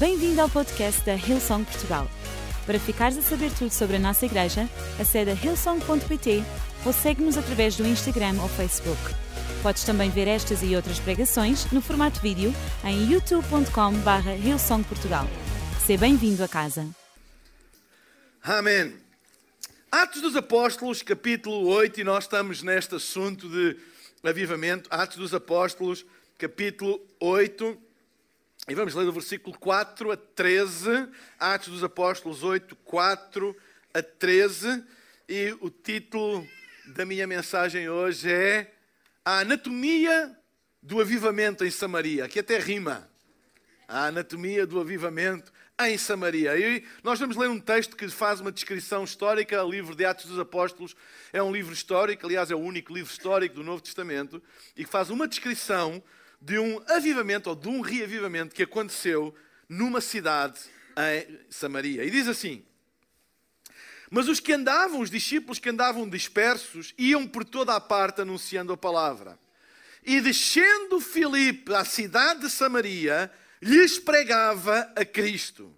Bem-vindo ao podcast da Hillsong Portugal. Para ficares a saber tudo sobre a nossa igreja, acede a hillsong.pt ou segue-nos através do Instagram ou Facebook. Podes também ver estas e outras pregações no formato vídeo em youtube.com.br hillsongportugal. Seja bem-vindo a casa. Amém. Atos dos Apóstolos, capítulo 8, e nós estamos neste assunto de avivamento. Atos dos Apóstolos, capítulo 8. E vamos ler do versículo 4 a 13. Atos dos Apóstolos 8, 4 a 13. E o título da minha mensagem hoje é A Anatomia do Avivamento em Samaria. Aqui até rima. A Anatomia do Avivamento em Samaria. E nós vamos ler um texto que faz uma descrição histórica. O livro de Atos dos Apóstolos é um livro histórico, aliás, é o único livro histórico do Novo Testamento, e que faz uma descrição de um avivamento ou de um reavivamento que aconteceu numa cidade em Samaria. E diz assim: Mas os que andavam, os discípulos que andavam dispersos, iam por toda a parte anunciando a palavra. E descendo Filipe à cidade de Samaria, lhes pregava a Cristo.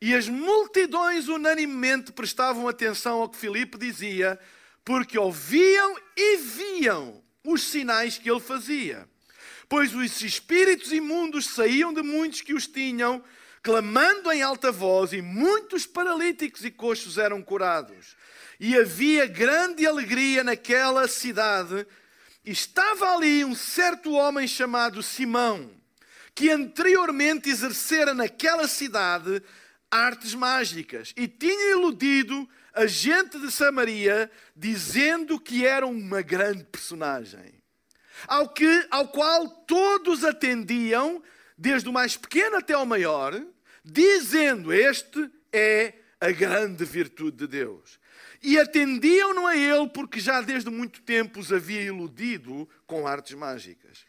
E as multidões unanimemente prestavam atenção ao que Filipe dizia, porque ouviam e viam os sinais que ele fazia. Pois os espíritos imundos saíam de muitos que os tinham, clamando em alta voz, e muitos paralíticos e coxos eram curados. E havia grande alegria naquela cidade. Estava ali um certo homem chamado Simão, que anteriormente exercera naquela cidade artes mágicas e tinha iludido a gente de Samaria, dizendo que era uma grande personagem ao, que, ao qual todos atendiam, desde o mais pequeno até ao maior, dizendo: Este é a grande virtude de Deus. E atendiam-no a ele, porque já desde muito tempo os havia iludido com artes mágicas.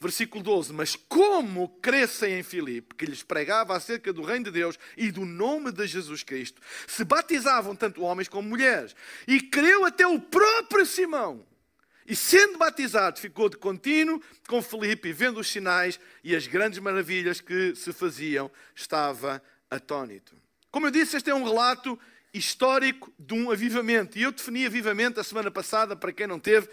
Versículo 12: Mas como crescem em Filipe, que lhes pregava acerca do reino de Deus e do nome de Jesus Cristo, se batizavam tanto homens como mulheres, e creu até o próprio Simão. E sendo batizado, ficou de contínuo com Filipe, vendo os sinais e as grandes maravilhas que se faziam, estava atônito. Como eu disse, este é um relato histórico de um avivamento. E eu defini avivamento a semana passada, para quem não teve.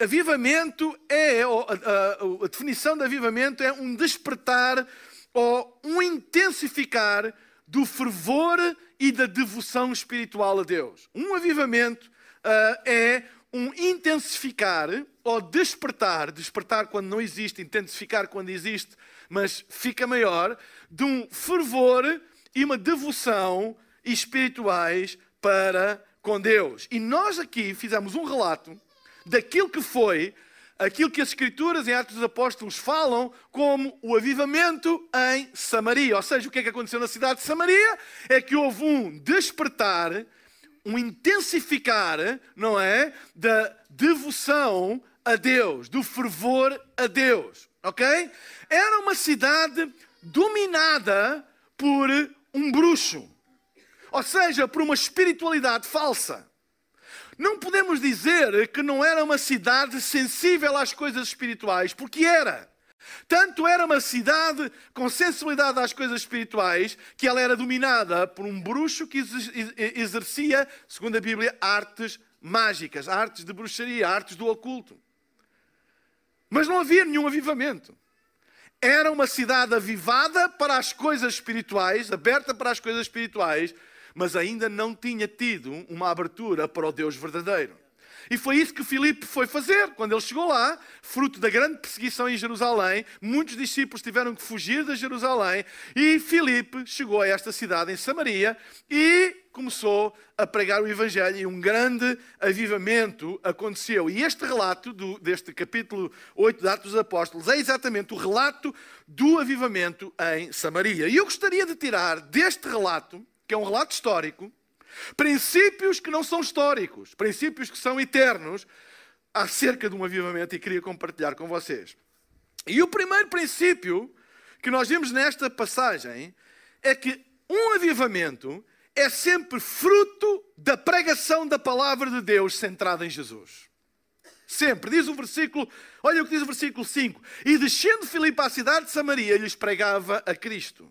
Avivamento é, a, a, a definição de avivamento é um despertar ou um intensificar do fervor e da devoção espiritual a Deus. Um avivamento uh, é um intensificar ou despertar, despertar quando não existe, intensificar quando existe, mas fica maior, de um fervor e uma devoção espirituais para com Deus. E nós aqui fizemos um relato daquilo que foi aquilo que as Escrituras em Atos dos Apóstolos falam como o avivamento em Samaria. Ou seja, o que é que aconteceu na cidade de Samaria? É que houve um despertar um intensificar, não é? Da devoção a Deus, do fervor a Deus, ok? Era uma cidade dominada por um bruxo, ou seja, por uma espiritualidade falsa. Não podemos dizer que não era uma cidade sensível às coisas espirituais, porque era. Tanto era uma cidade com sensibilidade às coisas espirituais que ela era dominada por um bruxo que exercia, segundo a Bíblia, artes mágicas, artes de bruxaria, artes do oculto. Mas não havia nenhum avivamento. Era uma cidade avivada para as coisas espirituais, aberta para as coisas espirituais, mas ainda não tinha tido uma abertura para o Deus verdadeiro. E foi isso que Filipe foi fazer. Quando ele chegou lá, fruto da grande perseguição em Jerusalém, muitos discípulos tiveram que fugir de Jerusalém. E Filipe chegou a esta cidade, em Samaria, e começou a pregar o Evangelho. E um grande avivamento aconteceu. E este relato do, deste capítulo 8 de Atos dos Apóstolos é exatamente o relato do avivamento em Samaria. E eu gostaria de tirar deste relato, que é um relato histórico, Princípios que não são históricos, princípios que são eternos, acerca de um avivamento e queria compartilhar com vocês. E o primeiro princípio que nós vemos nesta passagem é que um avivamento é sempre fruto da pregação da palavra de Deus centrada em Jesus. Sempre. Diz o versículo, olha o que diz o versículo 5. E descendo Filipe à cidade de Samaria, lhes pregava a Cristo.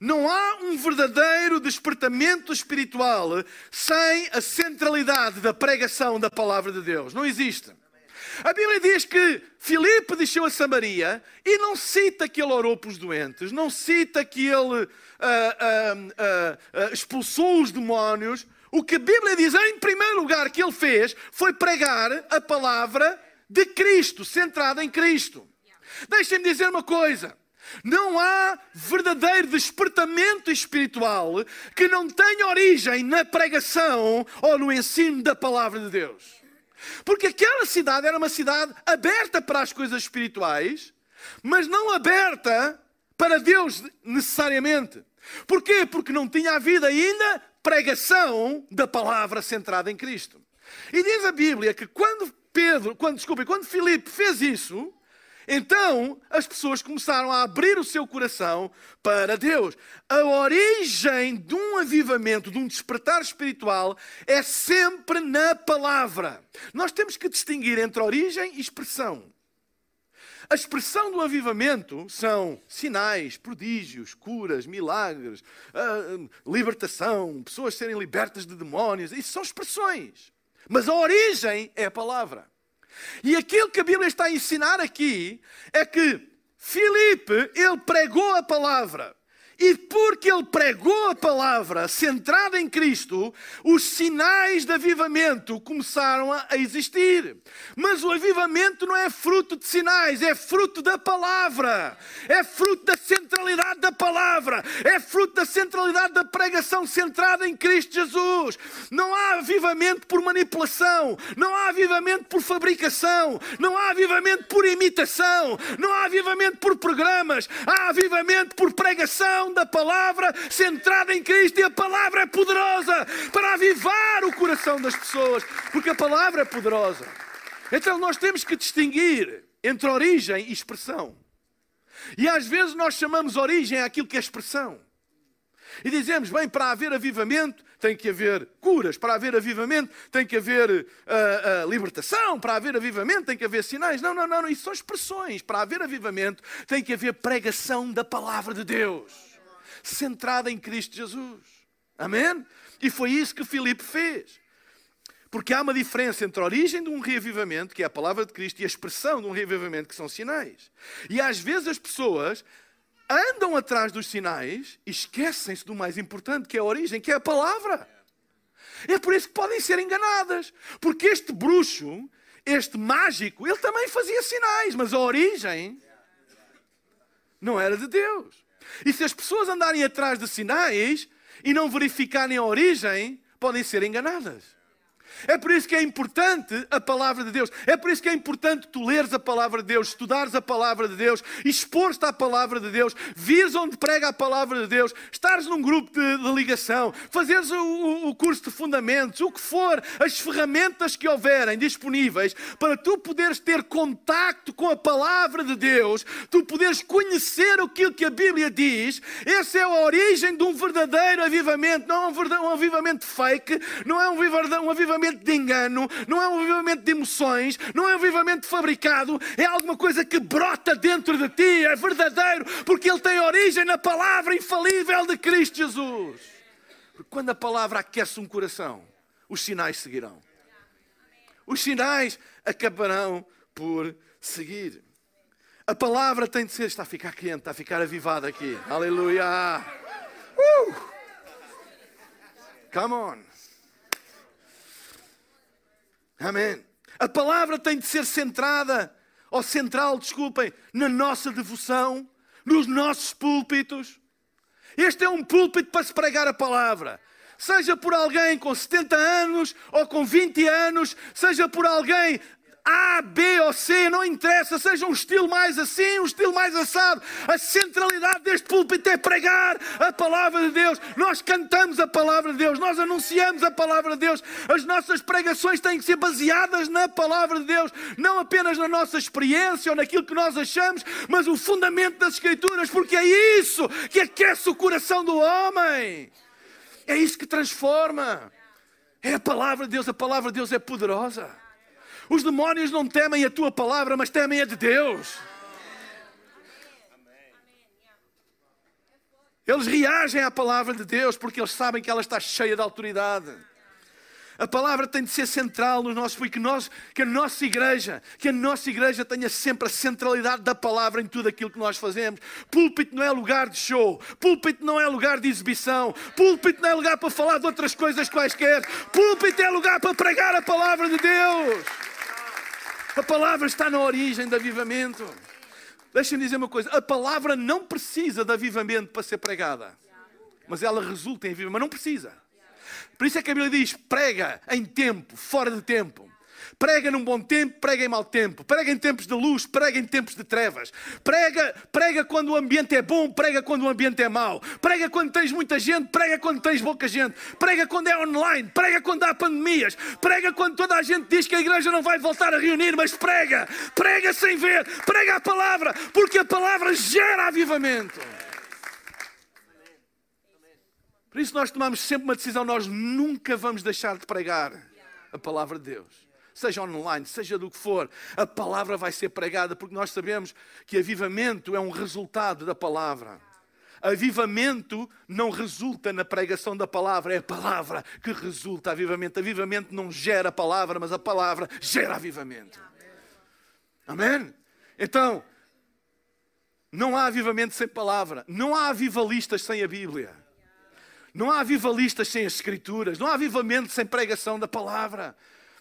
Não há um verdadeiro despertamento espiritual sem a centralidade da pregação da palavra de Deus. Não existe. A Bíblia diz que Filipe desceu a Samaria e não cita que ele orou para os doentes, não cita que ele ah, ah, ah, expulsou os demónios. O que a Bíblia diz, em primeiro lugar, que ele fez foi pregar a palavra de Cristo, centrada em Cristo. Deixem-me dizer uma coisa. Não há verdadeiro despertamento espiritual que não tenha origem na pregação ou no ensino da palavra de Deus. Porque aquela cidade era uma cidade aberta para as coisas espirituais, mas não aberta para Deus necessariamente. Porquê? Porque não tinha havido ainda pregação da palavra centrada em Cristo. E diz a Bíblia que quando Pedro, quando, desculpe, quando Filipe fez isso, então as pessoas começaram a abrir o seu coração para Deus. A origem de um avivamento, de um despertar espiritual, é sempre na palavra. Nós temos que distinguir entre origem e expressão. A expressão do avivamento são sinais, prodígios, curas, milagres, ah, libertação, pessoas serem libertas de demónios. Isso são expressões. Mas a origem é a palavra. E aquilo que a Bíblia está a ensinar aqui é que Filipe, ele pregou a palavra. E porque ele pregou a palavra centrada em Cristo, os sinais de avivamento começaram a existir. Mas o avivamento não é fruto de sinais, é fruto da palavra, é fruto da centralidade da palavra, é fruto da centralidade da pregação centrada em Cristo Jesus. Não há avivamento por manipulação, não há avivamento por fabricação, não há avivamento por imitação, não há avivamento por programas, há avivamento por pregação da palavra centrada em Cristo e a palavra é poderosa para avivar o coração das pessoas, porque a palavra é poderosa. Então nós temos que distinguir entre origem e expressão. E às vezes nós chamamos origem àquilo que é expressão. E dizemos, bem, para haver avivamento tem que haver curas, para haver avivamento tem que haver uh, uh, libertação, para haver avivamento tem que haver sinais. Não, não, não, isso são expressões. Para haver avivamento tem que haver pregação da palavra de Deus centrada em Cristo Jesus. Amém? E foi isso que Filipe fez. Porque há uma diferença entre a origem de um reavivamento, que é a palavra de Cristo, e a expressão de um reavivamento, que são sinais. E às vezes as pessoas andam atrás dos sinais e esquecem-se do mais importante, que é a origem, que é a palavra. É por isso que podem ser enganadas. Porque este bruxo, este mágico, ele também fazia sinais, mas a origem não era de Deus. E se as pessoas andarem atrás de sinais e não verificarem a origem, podem ser enganadas. É por isso que é importante a palavra de Deus. É por isso que é importante tu leres a palavra de Deus, estudares a palavra de Deus, expor-te à palavra de Deus, vires onde prega a palavra de Deus, estares num grupo de, de ligação, fazeres o, o, curso de fundamentos, o que for, as ferramentas que houverem disponíveis para tu poderes ter contacto com a palavra de Deus, tu poderes conhecer aquilo que a Bíblia diz. Essa é a origem de um verdadeiro avivamento, não é um, um avivamento fake, não é um, um avivamento avivamento de engano, não é um avivamento de emoções, não é um avivamento fabricado, é alguma coisa que brota dentro de ti, é verdadeiro, porque ele tem origem na palavra infalível de Cristo Jesus. Porque quando a palavra aquece um coração, os sinais seguirão. Os sinais acabarão por seguir. A palavra tem de ser, está a ficar quente, está a ficar avivada aqui. Aleluia! Uh! Come on! Amém. A palavra tem de ser centrada, ou central, desculpem, na nossa devoção, nos nossos púlpitos. Este é um púlpito para se pregar a palavra. Seja por alguém com 70 anos ou com 20 anos, seja por alguém a, B ou C, não interessa, seja um estilo mais assim, um estilo mais assado. A centralidade deste púlpito é pregar a palavra de Deus. Nós cantamos a palavra de Deus, nós anunciamos a palavra de Deus. As nossas pregações têm que ser baseadas na palavra de Deus, não apenas na nossa experiência ou naquilo que nós achamos, mas o fundamento das Escrituras, porque é isso que aquece o coração do homem. É isso que transforma. É a palavra de Deus, a palavra de Deus é poderosa. Os demónios não temem a tua palavra, mas temem a de Deus. Eles reagem à palavra de Deus porque eles sabem que ela está cheia de autoridade. A palavra tem de ser central no nosso que nós, que a nossa igreja, que a nossa igreja tenha sempre a centralidade da palavra em tudo aquilo que nós fazemos. Púlpito não é lugar de show, púlpito não é lugar de exibição, púlpito não é lugar para falar de outras coisas quaisquer. Púlpito é lugar para pregar a palavra de Deus. A palavra está na origem do avivamento. Deixem-me dizer uma coisa: a palavra não precisa de avivamento para ser pregada, mas ela resulta em avivamento, mas não precisa. Por isso é que a Bíblia diz: prega em tempo, fora de tempo. Prega num bom tempo, prega em mau tempo. Prega em tempos de luz, prega em tempos de trevas. Prega, prega quando o ambiente é bom, prega quando o ambiente é mau. Prega quando tens muita gente, prega quando tens pouca gente. Prega quando é online, prega quando há pandemias. Prega quando toda a gente diz que a igreja não vai voltar a reunir, mas prega. Prega sem ver, prega a palavra, porque a palavra gera avivamento. Por isso nós tomamos sempre uma decisão, nós nunca vamos deixar de pregar a palavra de Deus. Seja online, seja do que for, a palavra vai ser pregada, porque nós sabemos que avivamento é um resultado da palavra. Avivamento não resulta na pregação da palavra, é a palavra que resulta avivamento. Avivamento não gera palavra, mas a palavra gera avivamento. Amém? Então, não há avivamento sem palavra, não há avivalistas sem a Bíblia. Não há avivalistas sem as Escrituras, não há avivamento sem pregação da palavra.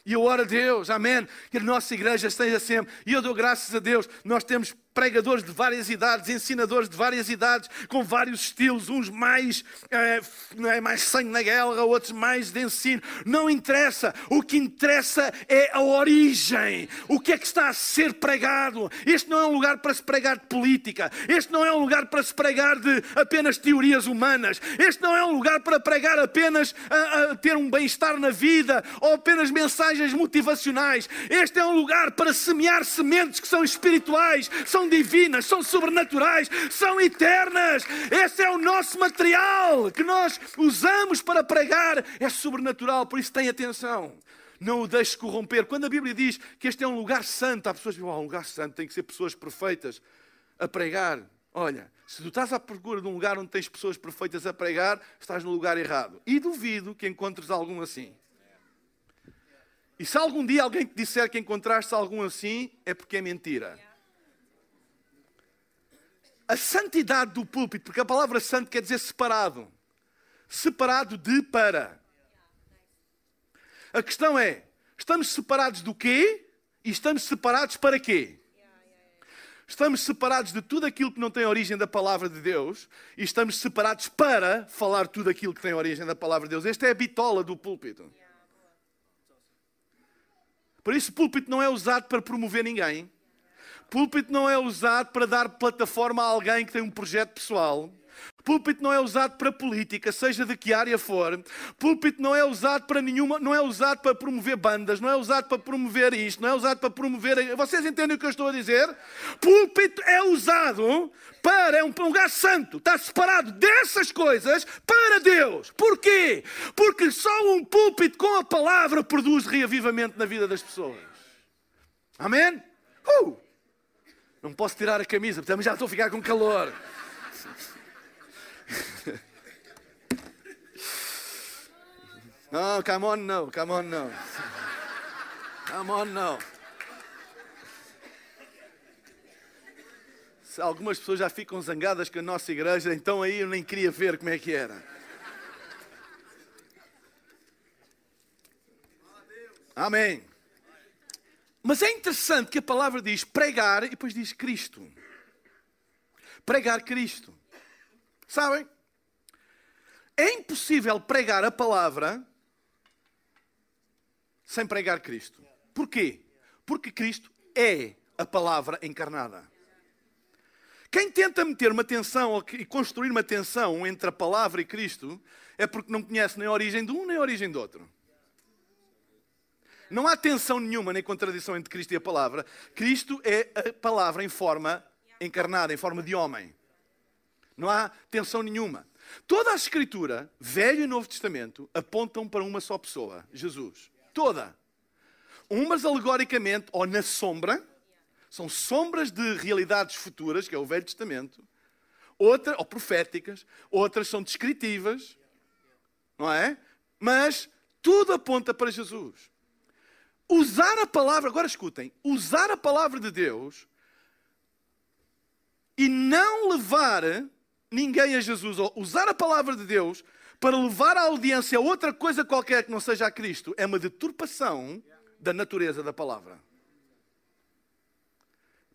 E eu oro a Deus, amém, que a nossa igreja esteja sempre. E eu dou graças a Deus, nós temos pregadores de várias idades, ensinadores de várias idades, com vários estilos, uns mais, é, mais sangue na guerra, outros mais de ensino. Não interessa. O que interessa é a origem. O que é que está a ser pregado. Este não é um lugar para se pregar de política. Este não é um lugar para se pregar de apenas teorias humanas. Este não é um lugar para pregar apenas a, a ter um bem-estar na vida ou apenas mensagens motivacionais. Este é um lugar para semear sementes que são espirituais, são divinas, são sobrenaturais, são eternas. Esse é o nosso material que nós usamos para pregar. É sobrenatural, por isso tem atenção. Não o deixes corromper. Quando a Bíblia diz que este é um lugar santo, há pessoas que dizem, oh, um lugar santo tem que ser pessoas perfeitas a pregar. Olha, se tu estás à procura de um lugar onde tens pessoas perfeitas a pregar, estás no lugar errado. E duvido que encontres algum assim. E se algum dia alguém te disser que encontraste algum assim, é porque é mentira a santidade do púlpito, porque a palavra santo quer dizer separado. Separado de para. A questão é: estamos separados do quê? E estamos separados para quê? Estamos separados de tudo aquilo que não tem origem da palavra de Deus e estamos separados para falar tudo aquilo que tem origem da palavra de Deus. Esta é a bitola do púlpito. Por isso, o púlpito não é usado para promover ninguém. Púlpito não é usado para dar plataforma a alguém que tem um projeto pessoal. Púlpito não é usado para política, seja de que área for. Púlpito não é usado para nenhuma, não é usado para promover bandas, não é usado para promover isto, não é usado para promover. Vocês entendem o que eu estou a dizer? Púlpito é usado para é um lugar santo, está separado dessas coisas para Deus. Porquê? Porque só um púlpito com a palavra produz reavivamento na vida das pessoas. Amém? Uh! Não posso tirar a camisa, porque já estou a ficar com calor. Não, come on, no, come on, no. Come on, no. Se algumas pessoas já ficam zangadas com a nossa igreja, então aí eu nem queria ver como é que era. Amém. Mas é interessante que a palavra diz pregar e depois diz Cristo. Pregar Cristo. Sabem? É impossível pregar a palavra sem pregar Cristo. Porquê? Porque Cristo é a palavra encarnada. Quem tenta meter uma tensão e construir uma tensão entre a palavra e Cristo é porque não conhece nem a origem de um nem a origem do outro. Não há tensão nenhuma nem contradição entre Cristo e a palavra. Cristo é a palavra em forma encarnada, em forma de homem. Não há tensão nenhuma. Toda a Escritura, Velho e Novo Testamento, apontam para uma só pessoa, Jesus. Toda. Umas alegoricamente, ou na sombra, são sombras de realidades futuras, que é o Velho Testamento. outras, ou proféticas, outras são descritivas, não é? Mas tudo aponta para Jesus. Usar a palavra, agora escutem, usar a palavra de Deus e não levar ninguém a Jesus, ou usar a palavra de Deus para levar a audiência a outra coisa qualquer que não seja a Cristo, é uma deturpação da natureza da palavra.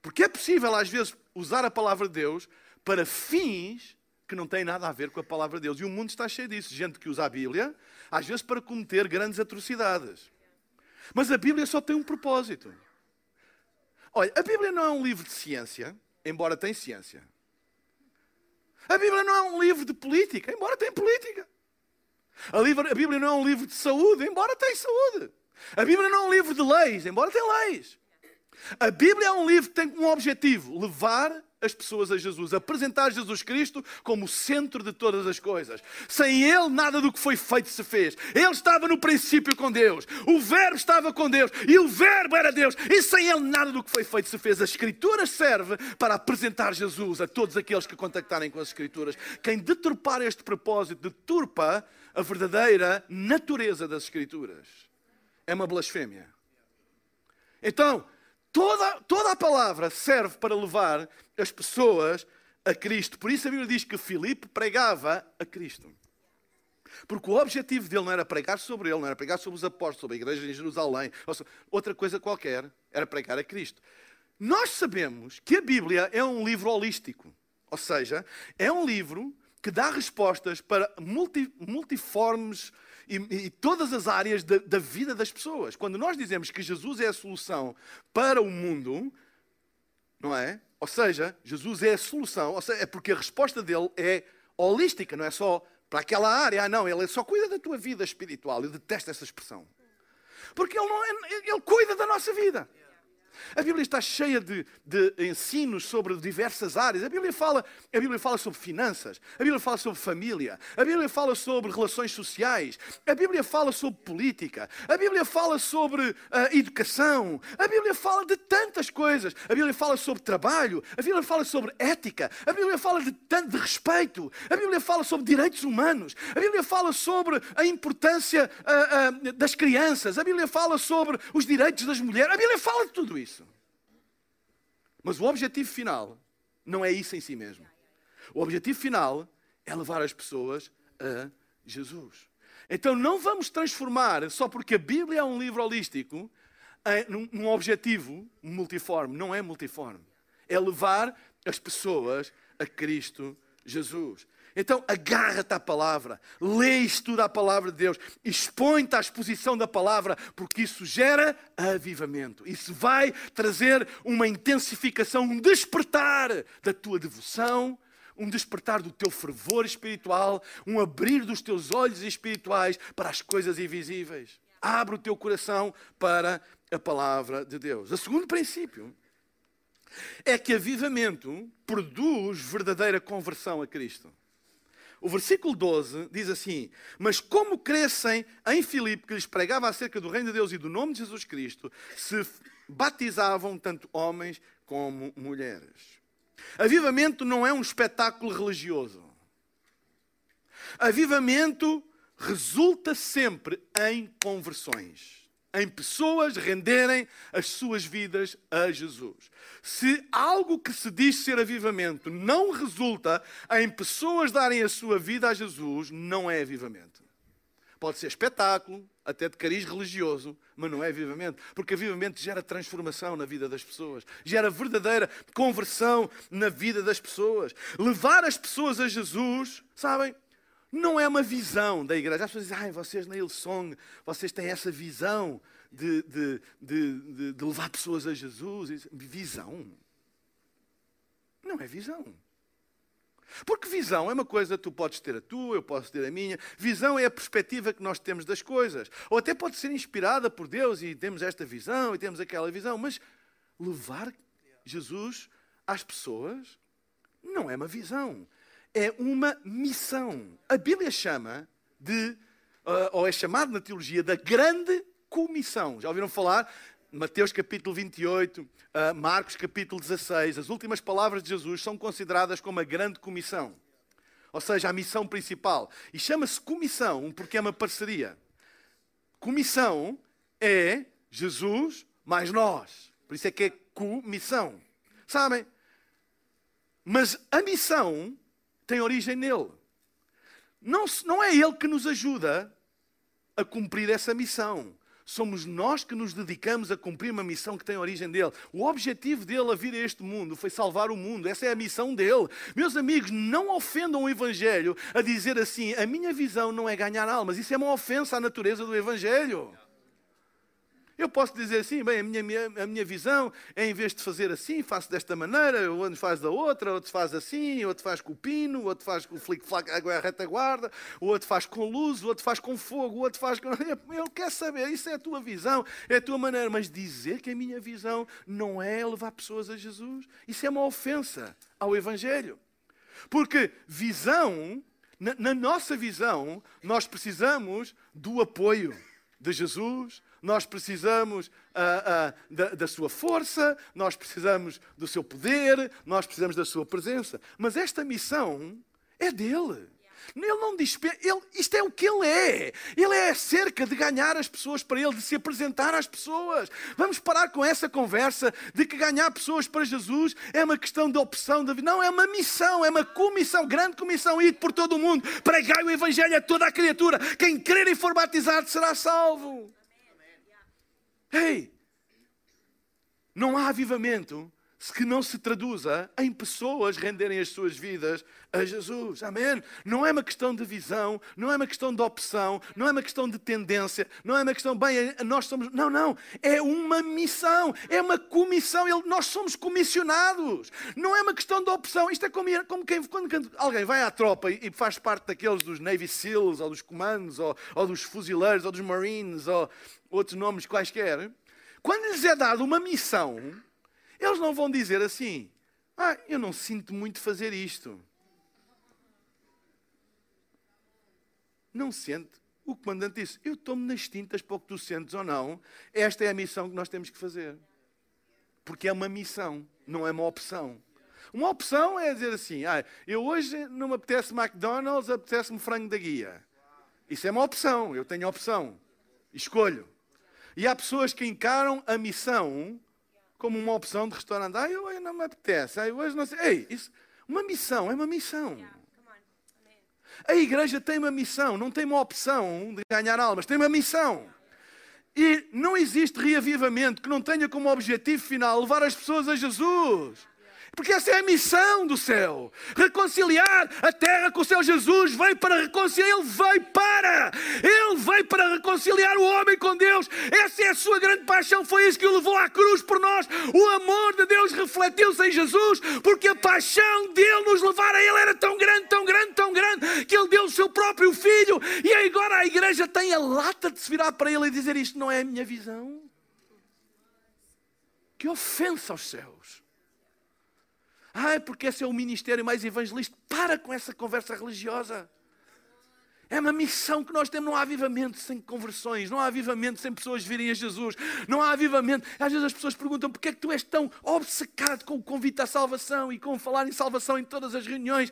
Porque é possível, às vezes, usar a palavra de Deus para fins que não têm nada a ver com a palavra de Deus. E o mundo está cheio disso. Gente que usa a Bíblia, às vezes para cometer grandes atrocidades. Mas a Bíblia só tem um propósito. Olha, a Bíblia não é um livro de ciência, embora tenha ciência. A Bíblia não é um livro de política, embora tenha política. A, Bíblia não é um livro de saúde, embora tenha saúde. A Bíblia não é um livro de leis, embora tenha leis. A Bíblia é um livro que tem um objetivo: levar as pessoas a Jesus, apresentar Jesus Cristo como o centro de todas as coisas. Sem Ele, nada do que foi feito se fez. Ele estava no princípio com Deus, o Verbo estava com Deus e o Verbo era Deus, e sem Ele, nada do que foi feito se fez. A Escritura serve para apresentar Jesus a todos aqueles que contactarem com as Escrituras. Quem deturpar este propósito, deturpa a verdadeira natureza das Escrituras. É uma blasfémia. Então, Toda, toda a palavra serve para levar as pessoas a Cristo. Por isso a Bíblia diz que Filipe pregava a Cristo. Porque o objetivo dele não era pregar sobre ele, não era pregar sobre os apóstolos, sobre a igreja em Jerusalém, ou outra coisa qualquer, era pregar a Cristo. Nós sabemos que a Bíblia é um livro holístico, ou seja, é um livro que dá respostas para multi, multiformes e, e todas as áreas da, da vida das pessoas. Quando nós dizemos que Jesus é a solução para o mundo, não é? Ou seja, Jesus é a solução, seja, é porque a resposta dele é holística, não é só para aquela área. Ah, não, ele só cuida da tua vida espiritual. Eu detesto essa expressão. Porque ele, não é, ele cuida da nossa vida. A Bíblia está cheia de, de, ensinos sobre diversas áreas. A Bíblia, fala, a Bíblia fala sobre finanças, a Bíblia fala sobre família, a Bíblia fala sobre relações sociais, a Bíblia fala sobre política, a Bíblia fala sobre uh, educação, a Bíblia fala de tantas coisas. A Bíblia fala sobre trabalho, a Bíblia fala sobre ética, a Bíblia fala de tanto de respeito, a Bíblia fala sobre direitos humanos, a Bíblia fala sobre a importância uh, uh, das crianças, a Bíblia fala sobre os direitos das mulheres, a Bíblia fala de tudo isso. Mas o objetivo final não é isso em si mesmo. O objetivo final é levar as pessoas a Jesus. Então não vamos transformar, só porque a Bíblia é um livro holístico, num objetivo multiforme. Não é multiforme. É levar as pessoas a Cristo Jesus. Então agarra-te à palavra, lê e estuda a palavra de Deus, expõe-te à exposição da palavra, porque isso gera avivamento. Isso vai trazer uma intensificação, um despertar da tua devoção, um despertar do teu fervor espiritual, um abrir dos teus olhos espirituais para as coisas invisíveis. Abre o teu coração para a palavra de Deus. O segundo princípio é que avivamento produz verdadeira conversão a Cristo. O versículo 12 diz assim: Mas como crescem em Filipe, que lhes pregava acerca do reino de Deus e do nome de Jesus Cristo, se batizavam tanto homens como mulheres. Avivamento não é um espetáculo religioso. Avivamento resulta sempre em conversões em pessoas renderem as suas vidas a Jesus. Se algo que se diz ser avivamento não resulta em pessoas darem a sua vida a Jesus, não é avivamento. Pode ser espetáculo, até de cariz religioso, mas não é avivamento, porque avivamento gera transformação na vida das pessoas, gera verdadeira conversão na vida das pessoas. Levar as pessoas a Jesus, sabem, não é uma visão da igreja. As pessoas dizem, ai, vocês na Hillsong, vocês têm essa visão de, de, de, de, levar pessoas a Jesus. Visão? Não é visão. Porque visão é uma coisa, tu podes ter a tua, eu posso ter a minha. Visão é a perspectiva que nós temos das coisas. Ou até pode ser inspirada por Deus e temos esta visão e temos aquela visão. Mas levar Jesus às pessoas não é uma visão é uma missão. A Bíblia chama de, uh, ou é chamado na teologia, da grande comissão. Já ouviram falar Mateus capítulo 28, uh, Marcos capítulo 16, as últimas palavras de Jesus são consideradas como a grande comissão. Ou seja, a missão principal. E chama-se comissão porque é uma parceria. Comissão é Jesus mais nós. Por isso é que é comissão. Sabem? Mas a missão tem origem nele. Não, não é ele que nos ajuda a cumprir essa missão. Somos nós que nos dedicamos a cumprir uma missão que tem origem dele. O objetivo dele a vir a este mundo foi salvar o mundo. Essa é a missão dele. Meus amigos, não ofendam o Evangelho a dizer assim: a minha visão não é ganhar almas. Isso é uma ofensa à natureza do Evangelho. Eu posso dizer assim, bem, a minha, a minha visão é em vez de fazer assim, faço desta maneira, outro faz da outra, outro faz assim, outro faz com o pino, outro faz com o flic-flac, a retaguarda, o outro faz com luz, o outro faz com fogo, o outro faz com... Eu quero saber, isso é a tua visão, é a tua maneira, mas dizer que a minha visão não é levar pessoas a Jesus, isso é uma ofensa ao Evangelho. Porque visão, na, na nossa visão, nós precisamos do apoio de Jesus, nós precisamos uh, uh, da, da, sua força, nós precisamos do seu poder, nós precisamos da sua presença. Mas esta missão é dele. Ele não diz, ele, isto é o que ele é. Ele é acerca de ganhar as pessoas para ele, de se apresentar às pessoas. Vamos parar com essa conversa de que ganhar pessoas para Jesus é uma questão de opção. De... Não, é uma missão, é uma comissão, grande comissão. Ir por todo o mundo, pregar o Evangelho a toda a criatura. Quem crer e for batizado será salvo. Ei, não há avivamento que não se traduza em pessoas renderem as suas vidas a Jesus. Amém? Não é uma questão de visão, não é uma questão de opção, não é uma questão de tendência, não é uma questão, bem, nós somos. Não, não. É uma missão, é uma comissão. Nós somos comissionados. Não é uma questão de opção. Isto é como, como quem, quando alguém vai à tropa e faz parte daqueles dos Navy SEALs, ou dos comandos, ou, ou dos fuzileiros, ou dos Marines, ou outros nomes quaisquer. Quando lhes é dada uma missão, eles não vão dizer assim: Ah, eu não sinto muito fazer isto. Não sente. O comandante disse: Eu estou-me nas tintas para o tu sentes ou não. Esta é a missão que nós temos que fazer. Porque é uma missão, não é uma opção. Uma opção é dizer assim: ah, eu hoje não me apetece McDonald's, apetece-me frango da guia. Isso é uma opção, eu tenho opção. Escolho. E há pessoas que encaram a missão como uma opção de restaurante. Ah, eu, não me apetece. Ah, hoje não sei. Ei, isso, uma missão é uma missão. A igreja tem uma missão, não tem uma opção de ganhar almas, tem uma missão. E não existe reavivamento que não tenha como objetivo final levar as pessoas a Jesus. Porque essa é a missão do céu. Reconciliar a terra com o céu. Jesus veio para reconciliar. Ele veio para. Ele veio para reconciliar o homem com Deus. Essa é a sua grande paixão. Foi isso que o levou à cruz por nós. O amor de Deus refletiu-se em Jesus. Porque a paixão dele nos levar a Ele era tão grande, tão grande, tão grande. Que Ele deu o seu próprio filho. E agora a igreja tem a lata de se virar para Ele e dizer: Isto não é a minha visão. Que ofensa aos céus. Ah, porque esse é o ministério mais evangelista. Para com essa conversa religiosa. É uma missão que nós temos. Não há avivamento sem conversões, não há avivamento sem pessoas virem a Jesus, não há avivamento. Às vezes as pessoas perguntam porquê é que tu és tão obcecado com o convite à salvação e com falar em salvação em todas as reuniões.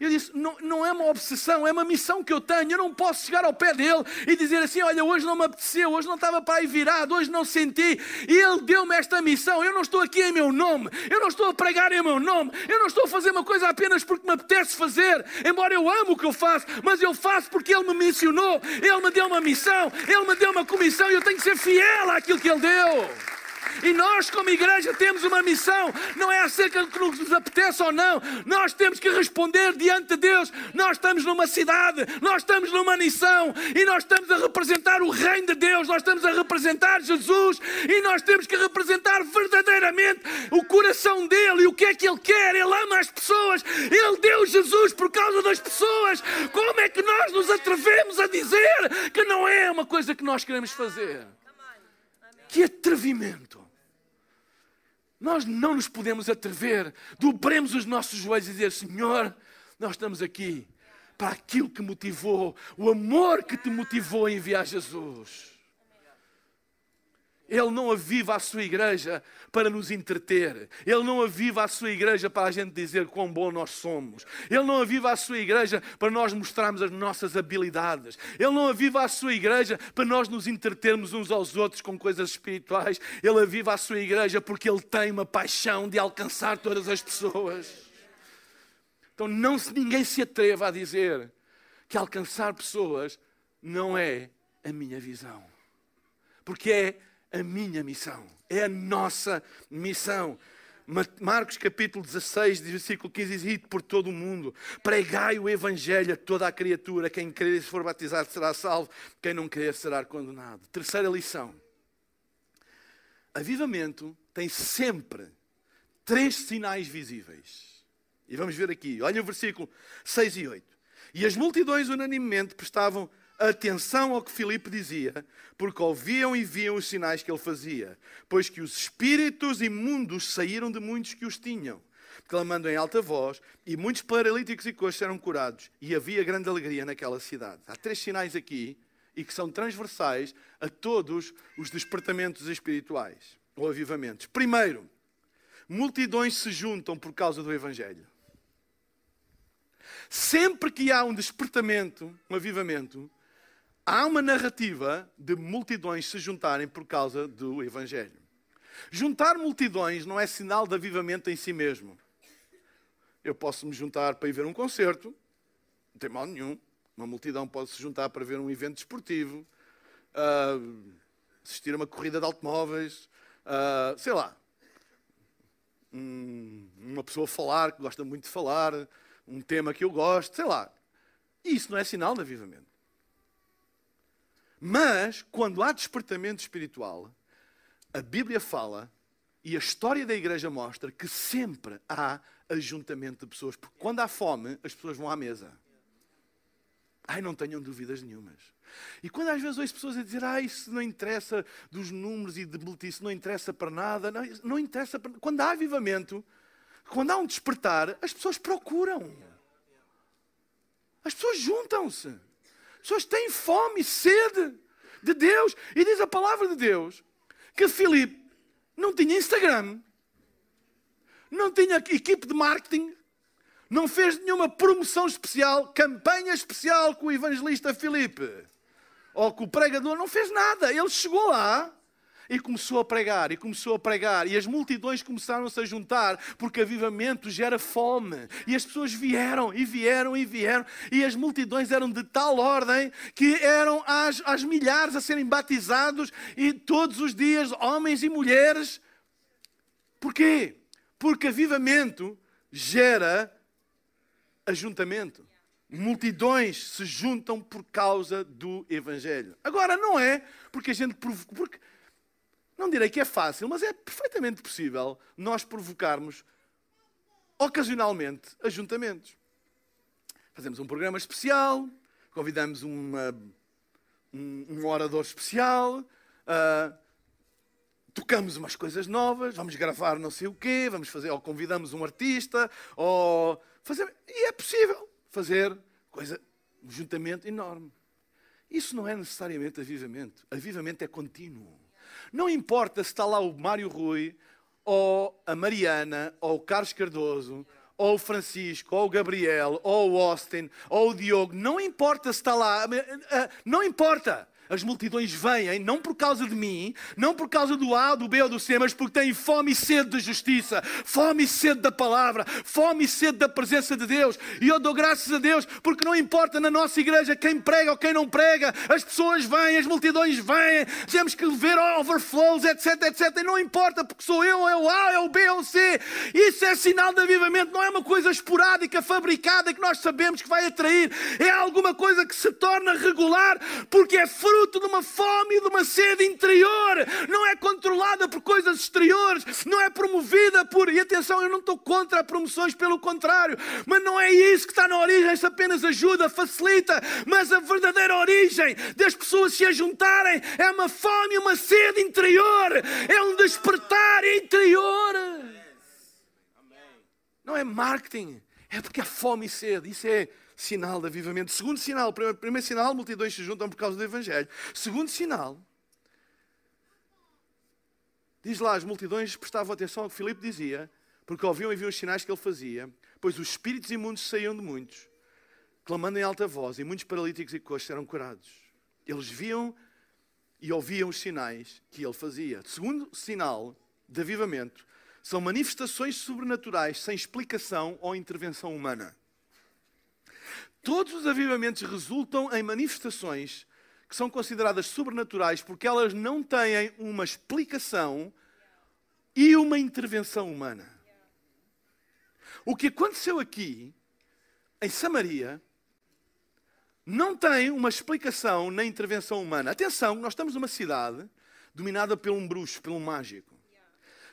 Eu disse: não, não é uma obsessão, é uma missão que eu tenho. Eu não posso chegar ao pé dele e dizer assim: olha, hoje não me apeteceu, hoje não estava para aí virado, hoje não senti. E ele deu-me esta missão. Eu não estou aqui em meu nome, eu não estou a pregar em meu nome, eu não estou a fazer uma coisa apenas porque me apetece fazer, embora eu amo o que eu faço, mas eu faço faço porque Ele me mencionou, Ele me deu uma missão, Ele me deu uma comissão e eu tenho que ser fiel àquilo que Ele deu. E nós, como igreja, temos uma missão. Não é acerca do que nos apetece ou não. Nós temos que responder diante de Deus. Nós estamos numa cidade, nós estamos numa missão e nós estamos a representar o Reino de Deus. Nós estamos a representar Jesus e nós temos que representar verdadeiramente o coração dele e o que é que ele quer. Ele ama as pessoas. Ele deu Jesus por causa das pessoas. Como é que nós nos atrevemos a dizer que não é uma coisa que nós queremos fazer? Que atrevimento! Nós não nos podemos atrever, dobremos os nossos joelhos e dizer: Senhor, nós estamos aqui para aquilo que motivou, o amor que te motivou a enviar Jesus. Ele não aviva a sua igreja para nos entreter. Ele não aviva a sua igreja para a gente dizer quão bom nós somos. Ele não aviva a sua igreja para nós mostrarmos as nossas habilidades. Ele não aviva a sua igreja para nós nos entretermos uns aos outros com coisas espirituais. Ele aviva a sua igreja porque ele tem uma paixão de alcançar todas as pessoas. Então não se ninguém se atreva a dizer que alcançar pessoas não é a minha visão. Porque é a minha missão, é a nossa missão. Marcos capítulo 16, versículo 15 diz: Ide por todo o mundo, pregai o Evangelho a toda a criatura. Quem crer e for batizado será salvo, quem não crer será condenado. Terceira lição: Avivamento tem sempre três sinais visíveis. E vamos ver aqui, olha o versículo 6 e 8. E as multidões unanimemente prestavam atenção ao que Filipe dizia, porque ouviam e viam os sinais que ele fazia, pois que os espíritos imundos saíram de muitos que os tinham, clamando em alta voz, e muitos paralíticos e coxos eram curados, e havia grande alegria naquela cidade. Há três sinais aqui, e que são transversais a todos os despertamentos espirituais, ou avivamentos. Primeiro, multidões se juntam por causa do Evangelho. Sempre que há um despertamento, um avivamento, há uma narrativa de multidões se juntarem por causa do Evangelho. Juntar multidões não é sinal de avivamento em si mesmo. Eu posso me juntar para ir ver um concerto, não tem mal nenhum. Uma multidão pode se juntar para ver um evento desportivo, uh, assistir a uma corrida de automóveis, uh, sei lá. Um, uma pessoa falar, que gosta muito de falar, um tema que eu gosto, sei lá. Isso não é sinal de avivamento. Mas, quando há despertamento espiritual, a Bíblia fala e a história da igreja mostra que sempre há ajuntamento de pessoas. Porque quando há fome, as pessoas vão à mesa. Ai, não tenham dúvidas nenhumas. E quando às vezes ouço pessoas a dizer, ah, isso não interessa dos números e de isso não interessa para nada, não, não interessa para... Quando há avivamento, quando há um despertar, as pessoas procuram. As pessoas juntam-se pessoas têm fome, sede de Deus. E diz a palavra de Deus que Filipe não tinha Instagram, não tinha equipe de marketing, não fez nenhuma promoção especial, campanha especial com o evangelista Filipe ou com o pregador, não fez nada. Ele chegou lá e começou a pregar, e começou a pregar, e as multidões começaram-se a juntar, porque avivamento gera fome. E as pessoas vieram, e vieram, e vieram, e as multidões eram de tal ordem que eram às, às milhares a serem batizados, e todos os dias, homens e mulheres. Porquê? Porque avivamento gera ajuntamento. Multidões se juntam por causa do Evangelho. Agora, não é porque a gente. Porque não direi que é fácil, mas é perfeitamente possível nós provocarmos ocasionalmente ajuntamentos. Fazemos um programa especial, convidamos uma, um, um, orador especial, uh, tocamos umas coisas novas, vamos gravar não sei o quê, vamos fazer, ou convidamos um artista, ou fazer. E é possível fazer coisa, um juntamento enorme. Isso não é necessariamente avivamento. Avivamento é contínuo. Não importa se está lá o Mário Rui, ou a Mariana, ou o Carlos Cardoso, ou o Francisco, ou o Gabriel, ou o Austin, ou o Diogo, não importa se está lá, não importa. As multidões vêm não por causa de mim, não por causa do A, do B ou do C, mas porque têm fome e sede de justiça, fome e sede da palavra, fome e sede da presença de Deus. E eu dou graças a Deus, porque não importa na nossa igreja quem prega ou quem não prega, as pessoas vêm, as multidões vêm, temos que ver overflows, etc, etc. E não importa, porque sou eu, é o A, é o B ou o C. Isso é sinal de avivamento, não é uma coisa esporádica, fabricada, que nós sabemos que vai atrair. É alguma coisa que se torna regular, porque é fruto fruto de uma fome e de uma sede interior, não é controlada por coisas exteriores, não é promovida por. E atenção, eu não estou contra promoções, pelo contrário, mas não é isso que está na origem, isso apenas ajuda, facilita, mas a verdadeira origem das pessoas se ajuntarem é uma fome e uma sede interior, é um despertar interior. Não é marketing, é porque é fome e sede, isso é sinal de avivamento. Segundo sinal, primeiro, primeiro sinal, multidões se juntam por causa do Evangelho. Segundo sinal, Diz lá, as multidões prestavam atenção ao que Filipe dizia, porque ouviam e viam os sinais que ele fazia, pois os espíritos imundos saíam de muitos, clamando em alta voz, e muitos paralíticos e coxos eram curados. Eles viam e ouviam os sinais que ele fazia. Segundo sinal de avivamento, são manifestações sobrenaturais sem explicação ou intervenção humana. Todos os avivamentos resultam em manifestações que são consideradas sobrenaturais porque elas não têm uma explicação e uma intervenção humana. O que aconteceu aqui, em Samaria, não tem uma explicação na intervenção humana. Atenção, nós estamos numa cidade dominada por um bruxo, por um mágico,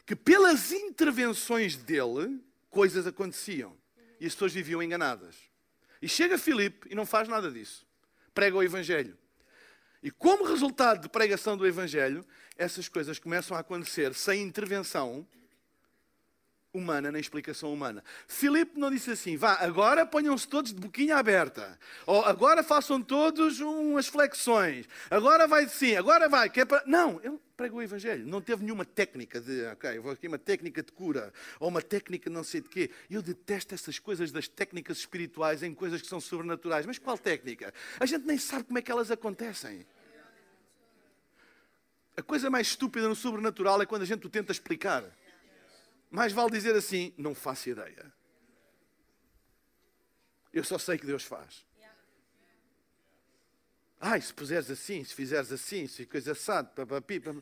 que pelas intervenções dele, coisas aconteciam e as pessoas viviam enganadas. E chega Filipe e não faz nada disso. Prega o Evangelho. E como resultado de pregação do Evangelho, essas coisas começam a acontecer sem intervenção humana nem explicação humana. Filipe não disse assim, vá, agora ponham-se todos de boquinha aberta. Ou agora façam todos umas flexões. Agora vai sim, agora vai. Que é para... Não, ele pregou o Evangelho. Não teve nenhuma técnica de, ok, vou aqui uma técnica de cura. Ou uma técnica não sei de quê. Eu detesto essas coisas das técnicas espirituais em coisas que são sobrenaturais. Mas qual técnica? A gente nem sabe como é que elas acontecem. A coisa mais estúpida no sobrenatural é quando a gente o tenta explicar. Mais vale dizer assim: não faço ideia. Eu só sei que Deus faz. Ai, se puseres assim, se fizeres assim, se coisa assado, papapi, A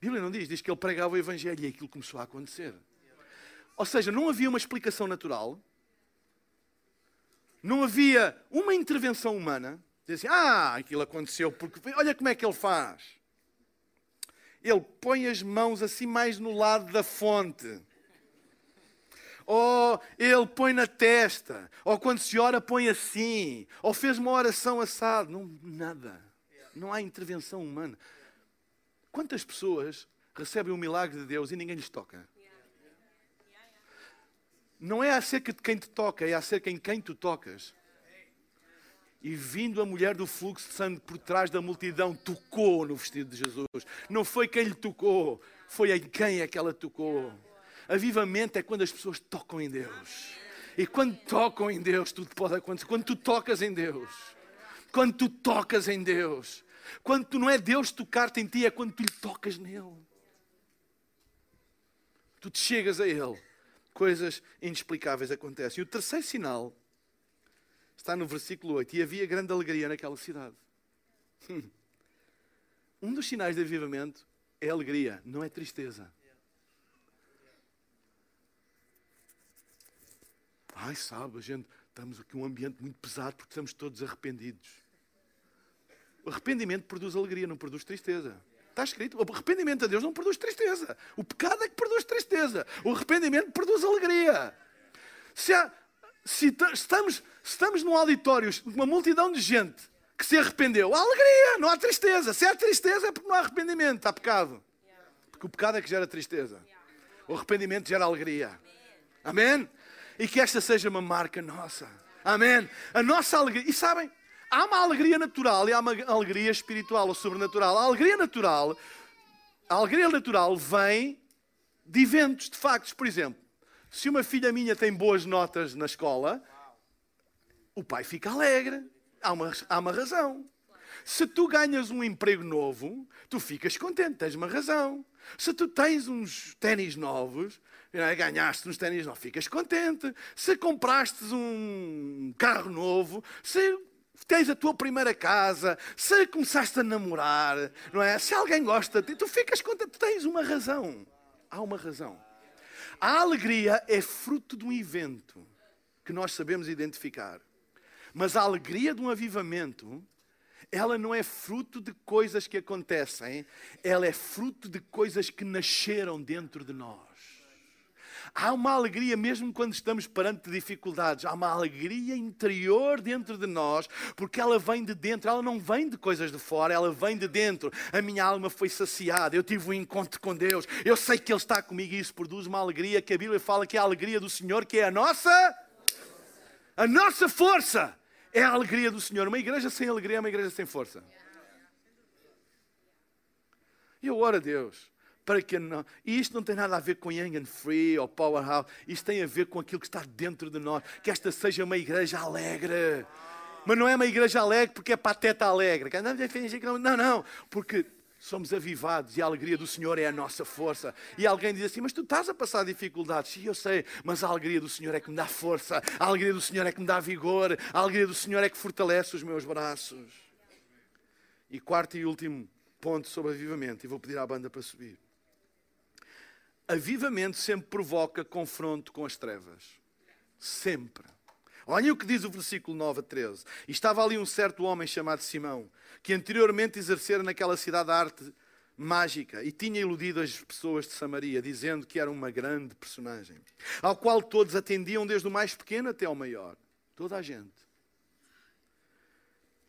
Bíblia não diz, diz que ele pregava o Evangelho e aquilo começou a acontecer. Ou seja, não havia uma explicação natural, não havia uma intervenção humana. Diz assim, ah, aquilo aconteceu porque olha como é que ele faz ele põe as mãos assim mais no lado da fonte. Ou ele põe na testa. Ou quando se ora, põe assim. Ou fez uma oração assado. Não, nada. Não há intervenção humana. Quantas pessoas recebem o milagre de Deus e ninguém lhes toca? Não é acerca de quem te toca, é acerca em quem tu tocas. E vindo a mulher do fluxo de sangue por trás da multidão, tocou no vestido de Jesus. Não foi quem lhe tocou, foi em quem é que ela tocou. Avivamento é quando as pessoas tocam em Deus. E quando tocam em Deus, tudo pode acontecer. Quando tu tocas em Deus, quando tu tocas em Deus, quando tu não é Deus tocar-te em ti, é quando tu lhe tocas nele. Tu te chegas a Ele, coisas inexplicáveis acontecem. E o terceiro sinal Está no versículo 8. E havia grande alegria naquela cidade. Hum. Um dos sinais de avivamento é alegria, não é tristeza. Ai, sabe, a gente, estamos aqui um ambiente muito pesado porque estamos todos arrependidos. O arrependimento produz alegria, não produz tristeza. Está escrito, o arrependimento a Deus não produz tristeza. O pecado é que produz tristeza. O arrependimento produz alegria. Se há, se estamos, estamos num auditório, uma multidão de gente que se arrependeu, há alegria, não há tristeza. Se há tristeza é porque não há arrependimento, há pecado. Porque o pecado é que gera tristeza. O arrependimento gera alegria. Amém? E que esta seja uma marca nossa. Amém? A nossa alegria. E sabem, há uma alegria natural e há uma alegria espiritual ou sobrenatural. A alegria natural, a alegria natural vem de eventos, de factos. Por exemplo, se uma filha minha tem boas notas na escola, o pai fica alegre. Há uma, há uma razão. Se tu ganhas um emprego novo, tu ficas contente, tens uma razão. Se tu tens uns ténis novos? Ganhaste uns ténis novos, ficas contente. Se compraste um carro novo, se tens a tua primeira casa, se começaste a namorar, não é? Se alguém gosta de ti, tu ficas contente, tu tens uma razão. Há uma razão. A alegria é fruto de um evento que nós sabemos identificar. Mas a alegria de um avivamento, ela não é fruto de coisas que acontecem, ela é fruto de coisas que nasceram dentro de nós. Há uma alegria mesmo quando estamos perante dificuldades. Há uma alegria interior dentro de nós, porque ela vem de dentro, ela não vem de coisas de fora, ela vem de dentro. A minha alma foi saciada, eu tive um encontro com Deus, eu sei que Ele está comigo e isso produz uma alegria que a Bíblia fala que é a alegria do Senhor, que é a nossa, a nossa força. É a alegria do Senhor. Uma igreja sem alegria é uma igreja sem força. E eu oro a Deus para que não. E isto não tem nada a ver com Young and Free ou Powerhouse. Isto tem a ver com aquilo que está dentro de nós. Que esta seja uma igreja alegre. Mas não é uma igreja alegre porque é pateta alegre. Não, não. Porque somos avivados e a alegria do Senhor é a nossa força. E alguém diz assim: Mas tu estás a passar dificuldades. Sim, eu sei, mas a alegria do Senhor é que me dá força, a alegria do Senhor é que me dá vigor, a alegria do Senhor é que fortalece os meus braços. E quarto e último ponto sobre avivamento, e vou pedir à banda para subir. Avivamento sempre provoca confronto com as trevas. Sempre. Olhem o que diz o versículo 9 a 13. E estava ali um certo homem chamado Simão, que anteriormente exercera naquela cidade a arte mágica e tinha iludido as pessoas de Samaria, dizendo que era uma grande personagem, ao qual todos atendiam, desde o mais pequeno até ao maior. Toda a gente.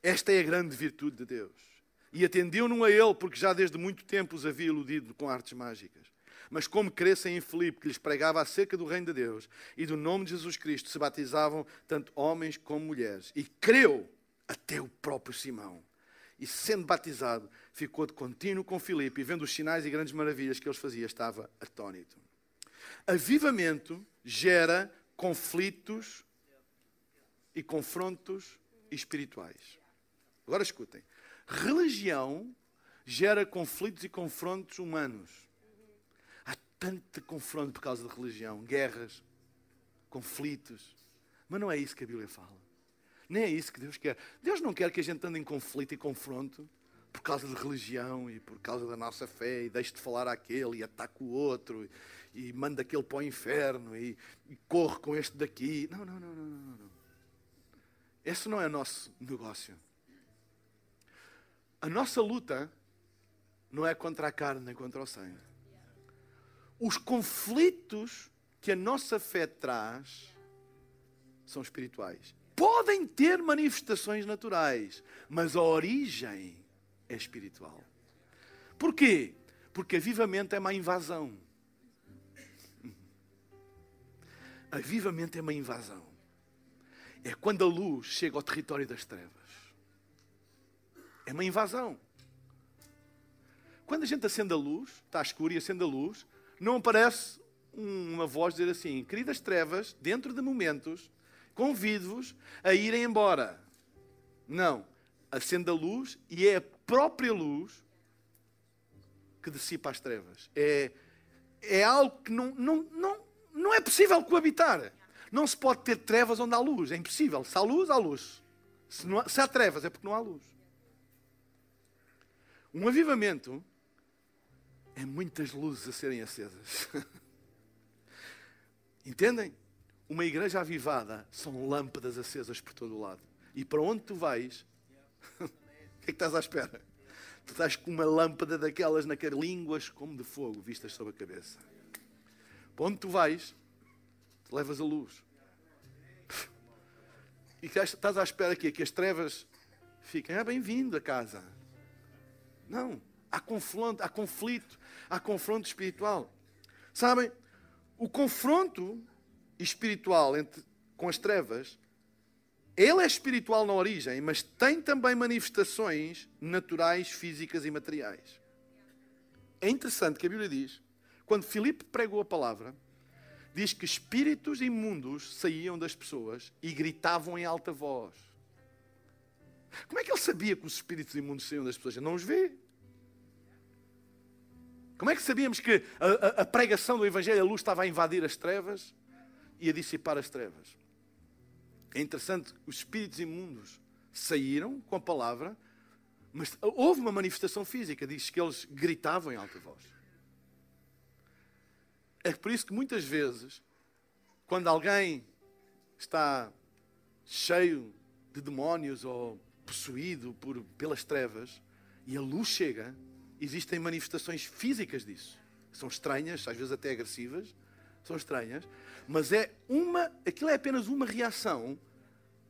Esta é a grande virtude de Deus. E atendiam-no a ele, porque já desde muito tempo os havia iludido com artes mágicas. Mas como crescem em Filipe, que lhes pregava acerca do reino de Deus e do nome de Jesus Cristo, se batizavam tanto homens como mulheres. E creu até o próprio Simão. E sendo batizado, ficou de contínuo com Filipe e vendo os sinais e grandes maravilhas que eles faziam, estava atónito. Avivamento gera conflitos e confrontos espirituais. Agora escutem. Religião gera conflitos e confrontos humanos tanto confronto por causa de religião, guerras, conflitos. Mas não é isso que a Bíblia fala. Nem é isso que Deus quer. Deus não quer que a gente ande em conflito e confronto por causa de religião e por causa da nossa fé e deixe de falar àquele e ataque o outro e, e manda aquele para o inferno e, e corre com este daqui. Não, não, não, não, não, não. Esse não é o nosso negócio. A nossa luta não é contra a carne nem contra o sangue os conflitos que a nossa fé traz são espirituais. Podem ter manifestações naturais, mas a origem é espiritual. Porquê? Porque avivamento é uma invasão. Avivamento é uma invasão. É quando a luz chega ao território das trevas. É uma invasão. Quando a gente acende a luz, está escuro e acende a luz, não aparece uma voz dizer assim: queridas trevas, dentro de momentos, convido-vos a irem embora. Não. Acende a luz e é a própria luz que dissipa as trevas. É, é algo que não, não, não, não é possível coabitar. Não se pode ter trevas onde há luz. É impossível. Se há luz, há luz. Se, há, se há trevas, é porque não há luz. Um avivamento é muitas luzes a serem acesas. Entendem? Uma igreja avivada são lâmpadas acesas por todo o lado. E para onde tu vais, o que é que estás à espera? Tu estás com uma lâmpada daquelas naquelas línguas como de fogo vistas sobre a cabeça. Para onde tu vais, tu levas a luz. E estás à espera aqui que as trevas fiquem. Ah, bem-vindo a casa. Não. Há confronto, há conflito, há confronto espiritual. Sabem, o confronto espiritual entre, com as trevas, ele é espiritual na origem, mas tem também manifestações naturais, físicas e materiais. É interessante que a Bíblia diz, quando Filipe pregou a palavra, diz que espíritos imundos saíam das pessoas e gritavam em alta voz. Como é que ele sabia que os espíritos imundos saíam das pessoas? Ele não os vê. Como é que sabíamos que a, a, a pregação do Evangelho, a luz estava a invadir as trevas e a dissipar as trevas? É interessante, os espíritos imundos saíram com a palavra, mas houve uma manifestação física, diz que eles gritavam em alta voz. É por isso que muitas vezes, quando alguém está cheio de demónios ou possuído por, pelas trevas e a luz chega, existem manifestações físicas disso. São estranhas, às vezes até agressivas, são estranhas, mas é uma, aquilo é apenas uma reação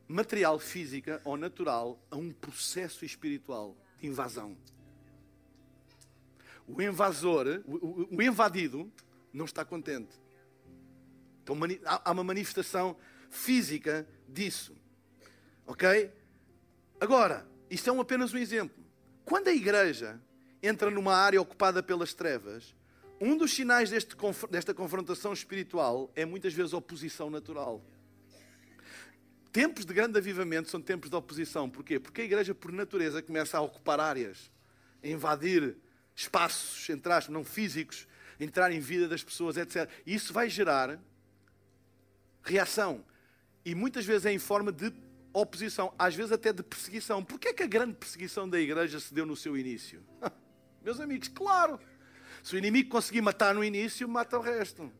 material, física ou natural a um processo espiritual de invasão. O invasor, o, o, invadido, não está contente. Então, há uma manifestação física disso. Ok? Agora, isto é um, apenas um exemplo. Quando a igreja entra numa área ocupada pelas trevas, um dos sinais deste, desta confrontação espiritual é muitas vezes oposição natural. Tempos de grande avivamento são tempos de oposição. Porquê? Porque a igreja, por natureza, começa a ocupar áreas, a invadir espaços, entre aspas, não físicos, entrar em vida das pessoas, etc. E isso vai gerar reação. E muitas vezes é em forma de oposição, às vezes até de perseguição. Porquê é que a grande perseguição da igreja se deu no seu início? Meus amigos, claro. Se o inimigo conseguir matar no início, mata o resto.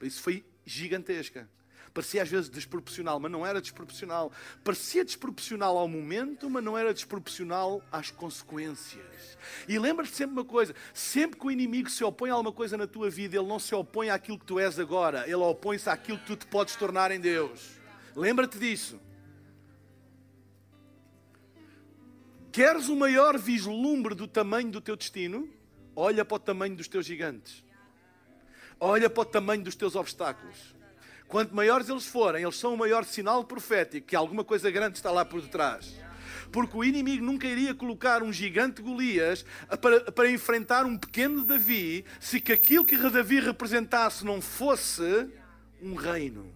Isso foi gigantesca. Parecia às vezes desproporcional, mas não era desproporcional. Parecia desproporcional ao momento, mas não era desproporcional às consequências. E lembra-te sempre uma coisa: sempre que o inimigo se opõe a alguma coisa na tua vida, ele não se opõe àquilo que tu és agora, ele opõe-se àquilo que tu te podes tornar em Deus. Lembra-te disso. Queres o maior vislumbre do tamanho do teu destino? Olha para o tamanho dos teus gigantes. Olha para o tamanho dos teus obstáculos. Quanto maiores eles forem, eles são o maior sinal profético que alguma coisa grande está lá por detrás. Porque o inimigo nunca iria colocar um gigante Golias para, para enfrentar um pequeno Davi se que aquilo que Davi representasse não fosse um reino.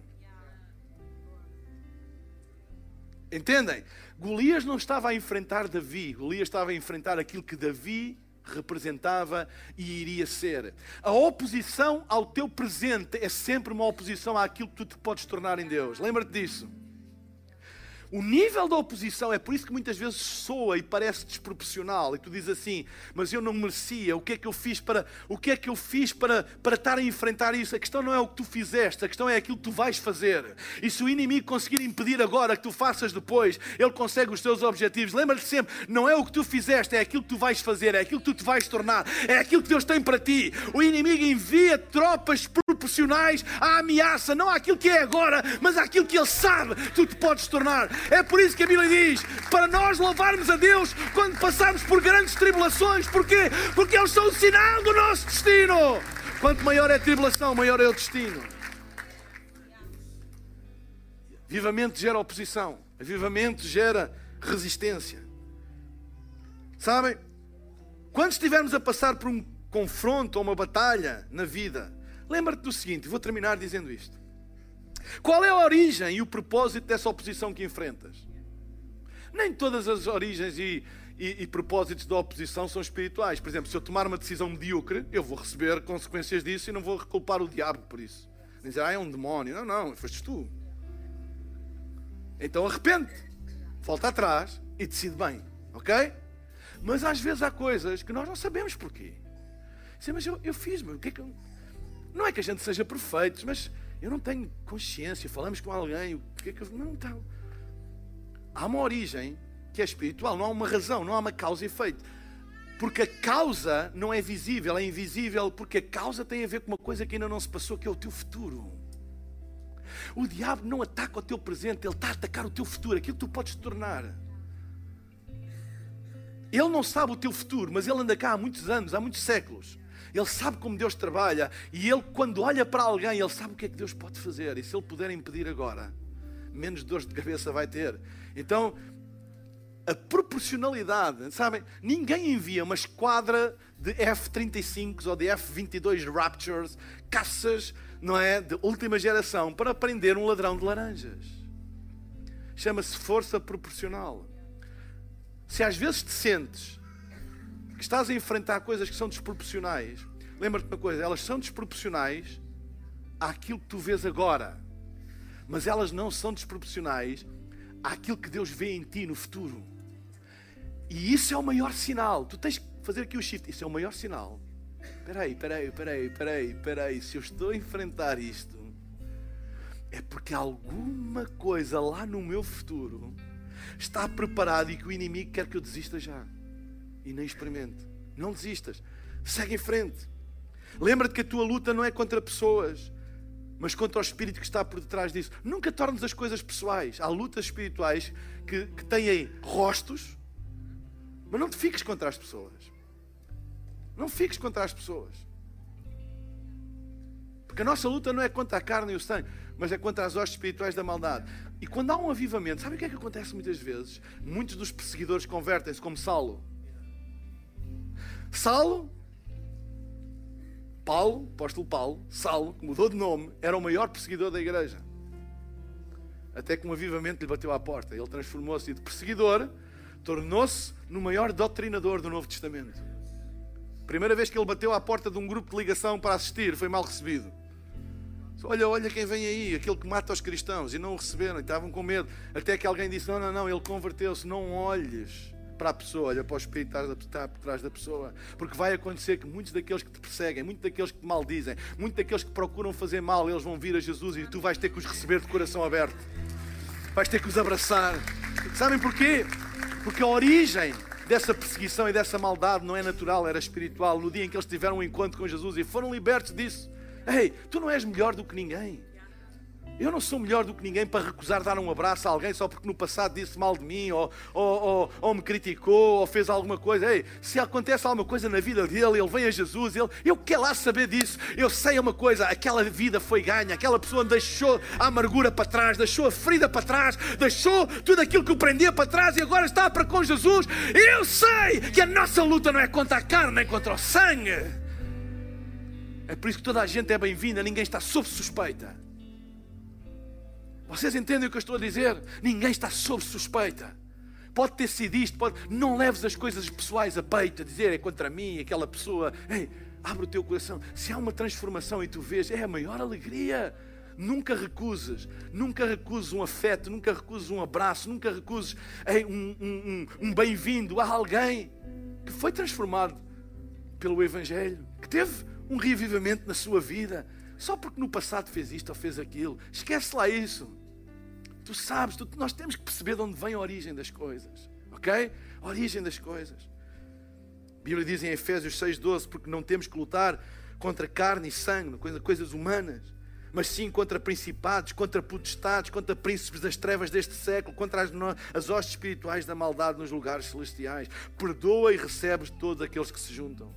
Entendem? Golias não estava a enfrentar Davi, Golias estava a enfrentar aquilo que Davi representava e iria ser. A oposição ao teu presente é sempre uma oposição àquilo que tu te podes tornar em Deus. Lembra-te disso. O nível da oposição é por isso que muitas vezes soa e parece desproporcional e tu dizes assim, mas eu não merecia, o que é que eu fiz para, o que é que eu fiz para, para estar a enfrentar isso? A questão não é o que tu fizeste, a questão é aquilo que tu vais fazer. E se o inimigo conseguir impedir agora que tu faças depois, ele consegue os teus objetivos. Lembra-te sempre, não é o que tu fizeste, é aquilo que tu vais fazer, é aquilo que tu te vais tornar, é aquilo que Deus tem para ti. O inimigo envia tropas proporcionais à ameaça, não àquilo que é agora, mas àquilo que ele sabe que tu te podes tornar. É por isso que a Bíblia diz: para nós louvarmos a Deus quando passamos por grandes tribulações. Porquê? Porque eles são o sinal do nosso destino. Quanto maior é a tribulação, maior é o destino. Vivamento gera oposição, avivamento gera resistência. Sabem? Quando estivermos a passar por um confronto ou uma batalha na vida, lembra-te do seguinte: vou terminar dizendo isto. Qual é a origem e o propósito dessa oposição que enfrentas? Nem todas as origens e, e, e, propósitos da oposição são espirituais. Por exemplo, se eu tomar uma decisão medíocre, eu vou receber consequências disso e não vou culpar o diabo por isso. Dizer, ah, é um demónio. Não, não, foste tu. Então arrepende, volta atrás e decide bem, ok? Mas às vezes há coisas que nós não sabemos porquê. Sim, mas eu, eu fiz, mas o que é que eu... Não é que a gente seja perfeito, mas eu não tenho consciência. Falamos com alguém, o que é que eu. Não, então. Há uma origem que é espiritual, não há uma razão, não há uma causa e efeito. Porque a causa não é visível, é invisível, porque a causa tem a ver com uma coisa que ainda não se passou, que é o teu futuro. O diabo não ataca o teu presente, ele está a atacar o teu futuro, aquilo que tu podes tornar. Ele não sabe o teu futuro, mas ele anda cá há muitos anos, há muitos séculos. Ele sabe como Deus trabalha e ele, quando olha para alguém, ele sabe o que é que Deus pode fazer. E se ele puder impedir agora, menos dores de cabeça vai ter. Então, a proporcionalidade, sabem? Ninguém envia uma esquadra de F-35s ou de F-22 Raptures, caças, não é, de última geração, para prender um ladrão de laranjas. Chama-se força proporcional. Se às vezes te sentes que estás a enfrentar coisas que são desproporcionais, lembra-te uma coisa: elas são desproporcionais àquilo que tu vês agora, mas elas não são desproporcionais àquilo que Deus vê em ti no futuro. E isso é o maior sinal. Tu tens que fazer aqui o shift. Isso é o maior sinal. Espera aí, espera aí, espera aí, espera aí, espera aí. Se eu estou a enfrentar isto, é porque alguma coisa lá no meu futuro está preparado e que o inimigo quer que eu desista já e nem experimente. Não desistas. Segue em frente. Lembra-te que a tua luta não é contra pessoas, mas contra o espírito que está por detrás disso. Nunca tornes as coisas pessoais. Há lutas espirituais que, que têm rostos, mas não te fiques contra as pessoas. Não fiques contra as pessoas. Porque a nossa luta não é contra a carne e o sangue, mas é contra as hostes espirituais da maldade. E quando há um avivamento, sabe o que é que acontece muitas vezes? Muitos dos perseguidores convertem-se, como Saulo. Saulo, Paulo, apóstolo Paulo, Saulo, que mudou de nome, era o maior perseguidor da igreja. Até que um avivamento lhe bateu à porta. Ele transformou-se de perseguidor, tornou-se no maior doutrinador do Novo Testamento. Primeira vez que ele bateu à porta de um grupo de ligação para assistir, foi mal recebido. Olha, olha quem vem aí, aquele que mata os cristãos. E não o receberam, estavam com medo. Até que alguém disse: Não, não, não, ele converteu-se. Não olhes para a pessoa, olha para o espírito que está por trás da pessoa. Porque vai acontecer que muitos daqueles que te perseguem, muitos daqueles que te maldizem, muitos daqueles que procuram fazer mal, eles vão vir a Jesus e tu vais ter que os receber de coração aberto. Vais ter que os abraçar. Sabem porquê? Porque a origem dessa perseguição e dessa maldade não é natural, era espiritual. No dia em que eles tiveram um encontro com Jesus e foram libertos disso. Ei, tu não és melhor do que ninguém. Eu não sou melhor do que ninguém para recusar dar um abraço a alguém só porque no passado disse mal de mim, ou, ou, ou, ou, me criticou, ou fez alguma coisa. Ei, se acontece alguma coisa na vida dele, ele vem a Jesus, ele, eu quero lá saber disso. Eu sei uma coisa: aquela vida foi ganha, aquela pessoa deixou a amargura para trás, deixou a ferida para trás, deixou tudo aquilo que o prendia para trás e agora está para com Jesus. Eu sei que a nossa luta não é contra a carne nem contra o sangue. É por isso que toda a gente é bem-vinda, ninguém está sob suspeita. Vocês entendem o que eu estou a dizer? Ninguém está sob suspeita. Pode ter sido isto, pode... não leves as coisas pessoais a peito, a dizer é contra mim, aquela pessoa. Ei, abre o teu coração. Se há uma transformação e tu vês, é a maior alegria. Nunca recuses, nunca recuses um afeto, nunca recuses um abraço, nunca recuses ei, um, um, um, um bem-vindo a alguém que foi transformado pelo Evangelho, que teve um reavivamento na sua vida, só porque no passado fez isto ou fez aquilo. Esquece lá isso. Tu sabes, tu, nós temos que perceber de onde vem a origem das coisas. Ok? A origem das coisas. A Bíblia diz em Efésios 6,12: porque não temos que lutar contra carne e sangue, coisas humanas, mas sim contra principados, contra potestades, contra príncipes das trevas deste século, contra as, as hostes espirituais da maldade nos lugares celestiais. Perdoa e recebes todos aqueles que se juntam.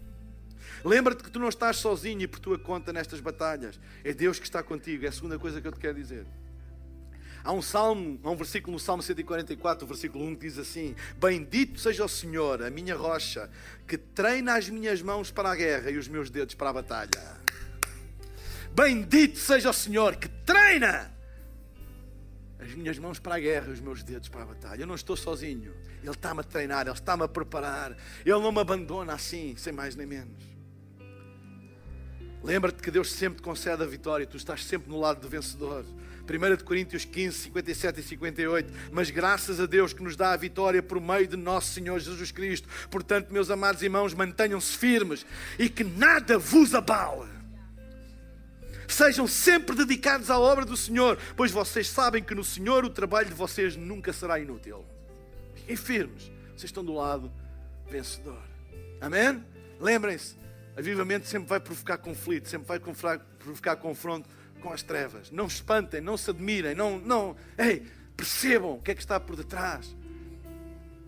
Lembra-te que tu não estás sozinho e por tua conta nestas batalhas. É Deus que está contigo. É a segunda coisa que eu te quero dizer. Há um salmo, há um versículo no Salmo 144, versículo 1, que diz assim: Bendito seja o Senhor, a minha rocha, que treina as minhas mãos para a guerra e os meus dedos para a batalha. Bendito seja o Senhor, que treina as minhas mãos para a guerra e os meus dedos para a batalha. Eu não estou sozinho. Ele está-me a treinar, Ele está-me a preparar. Ele não me abandona assim, sem mais nem menos. Lembra-te que Deus sempre te concede a vitória, tu estás sempre no lado do vencedor. 1 Coríntios 15, 57 e 58. Mas graças a Deus que nos dá a vitória por meio de nosso Senhor Jesus Cristo. Portanto, meus amados irmãos, mantenham-se firmes e que nada vos abale. Sejam sempre dedicados à obra do Senhor, pois vocês sabem que no Senhor o trabalho de vocês nunca será inútil. Fiquem firmes, vocês estão do lado vencedor. Amém? Lembrem-se, avivamento sempre vai provocar conflito, sempre vai provocar confronto com as trevas. Não espantem, não se admirem, não, não, ei, percebam o que é que está por detrás.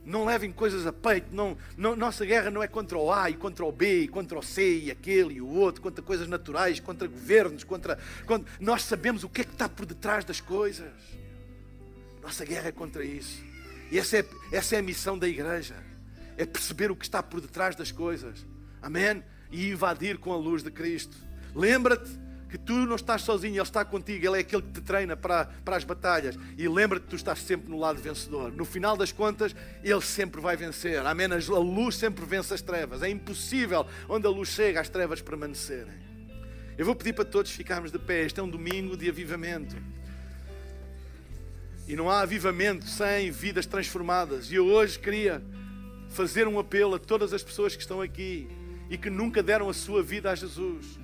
Não levem coisas a peito. Não, não, nossa guerra não é contra o A e contra o B, e contra o C e aquele e o outro, contra coisas naturais, contra governos, contra, contra. Nós sabemos o que é que está por detrás das coisas. Nossa guerra é contra isso. E essa é, essa é a missão da igreja. É perceber o que está por detrás das coisas. Amém? E invadir com a luz de Cristo. Lembra-te que tu não estás sozinho, Ele está contigo, Ele é aquele que te treina para, para as batalhas. E lembra-te que tu estás sempre no lado vencedor. No final das contas, Ele sempre vai vencer. Amém? A luz sempre vence as trevas. É impossível, onde a luz chega, as trevas permanecerem. Eu vou pedir para todos ficarmos de pé. Este é um domingo de avivamento. E não há avivamento sem vidas transformadas. E eu hoje queria fazer um apelo a todas as pessoas que estão aqui e que nunca deram a sua vida a Jesus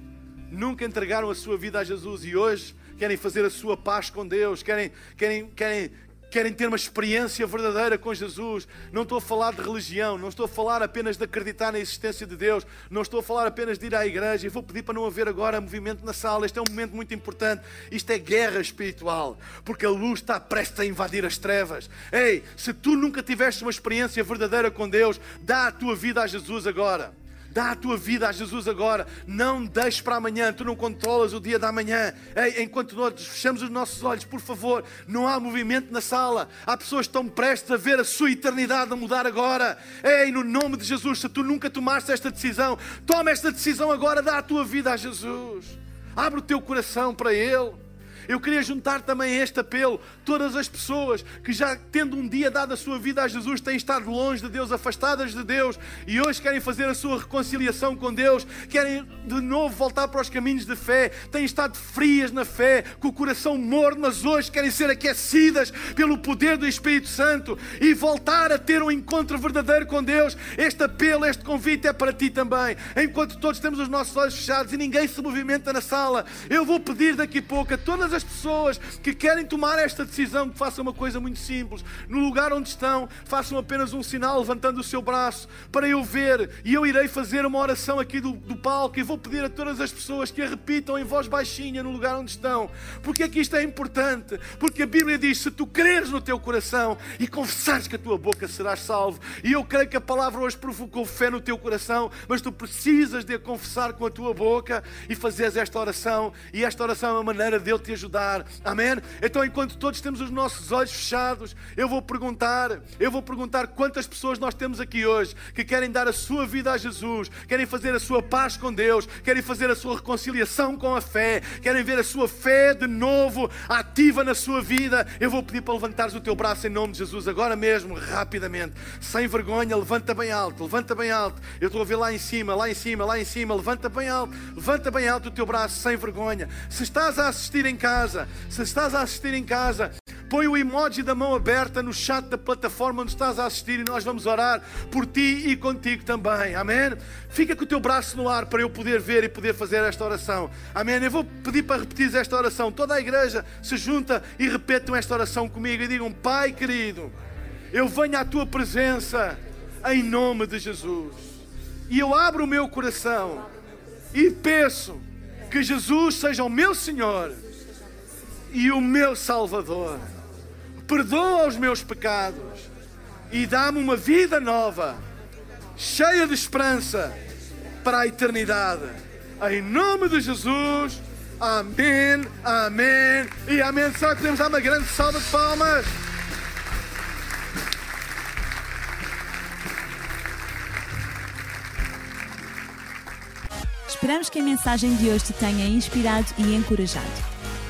nunca entregaram a sua vida a Jesus e hoje querem fazer a sua paz com Deus, querem, querem, querem, querem ter uma experiência verdadeira com Jesus. Não estou a falar de religião, não estou a falar apenas de acreditar na existência de Deus, não estou a falar apenas de ir à igreja. E vou pedir para não haver agora movimento na sala. Este é um momento muito importante. Isto é guerra espiritual, porque a luz está prestes a invadir as trevas. Ei, se tu nunca tiveste uma experiência verdadeira com Deus, dá a tua vida a Jesus agora. Dá a tua vida a Jesus agora. Não deixes para amanhã. Tu não controlas o dia da manhã. Ei, enquanto nós fechamos os nossos olhos, por favor, não há movimento na sala. Há pessoas que estão prestes a ver a sua eternidade a mudar agora. Ei, no nome de Jesus, se tu nunca tomaste esta decisão, toma esta decisão agora. Dá a tua vida a Jesus. Abre o teu coração para Ele. Eu queria juntar também este apelo. Todas as pessoas que já tendo um dia dado a sua vida a Jesus têm estado longe de Deus, afastadas de Deus e hoje querem fazer a sua reconciliação com Deus, querem de novo voltar para os caminhos de fé, têm estado frias na fé, com o coração morno, mas hoje querem ser aquecidas pelo poder do Espírito Santo e voltar a ter um encontro verdadeiro com Deus. Este apelo, este convite é para ti também. Enquanto todos temos os nossos olhos fechados e ninguém se movimenta na sala, eu vou pedir daqui a pouco a todas as pessoas que querem tomar esta decisão que façam uma coisa muito simples. No lugar onde estão, façam apenas um sinal levantando o seu braço para eu ver e eu irei fazer uma oração aqui do, do palco e vou pedir a todas as pessoas que a repitam em voz baixinha no lugar onde estão. Porque é que isto é importante? Porque a Bíblia diz: se tu creres no teu coração e confessares que a tua boca serás salvo, e eu creio que a palavra hoje provocou fé no teu coração, mas tu precisas de a confessar com a tua boca e fazeres esta oração, e esta oração é uma maneira de eu te ajudar ajudar. Amém? Então, enquanto todos temos os nossos olhos fechados, eu vou perguntar, eu vou perguntar quantas pessoas nós temos aqui hoje que querem dar a sua vida a Jesus, querem fazer a sua paz com Deus, querem fazer a sua reconciliação com a fé, querem ver a sua fé de novo ativa na sua vida. Eu vou pedir para levantares o teu braço em nome de Jesus agora mesmo, rapidamente, sem vergonha, levanta bem alto, levanta bem alto. Eu estou a ver lá em cima, lá em cima, lá em cima, levanta bem alto, levanta bem alto o teu braço sem vergonha. Se estás a assistir em casa, casa, se estás a assistir em casa, põe o emoji da mão aberta no chat da plataforma onde estás a assistir e nós vamos orar por ti e contigo também. Amém? Fica com o teu braço no ar para eu poder ver e poder fazer esta oração. Amém? Eu vou pedir para repetir esta oração. Toda a igreja se junta e repetam esta oração comigo e digam: Pai querido, eu venho à tua presença em nome de Jesus. E eu abro o meu coração e peço que Jesus seja o meu Senhor e o meu Salvador. Perdoa os meus pecados e dá-me uma vida nova, cheia de esperança para a eternidade. Em nome de Jesus, amém, amém e amém. Será que podemos dar uma grande salva de palmas? Esperamos que a mensagem de hoje te tenha inspirado e encorajado.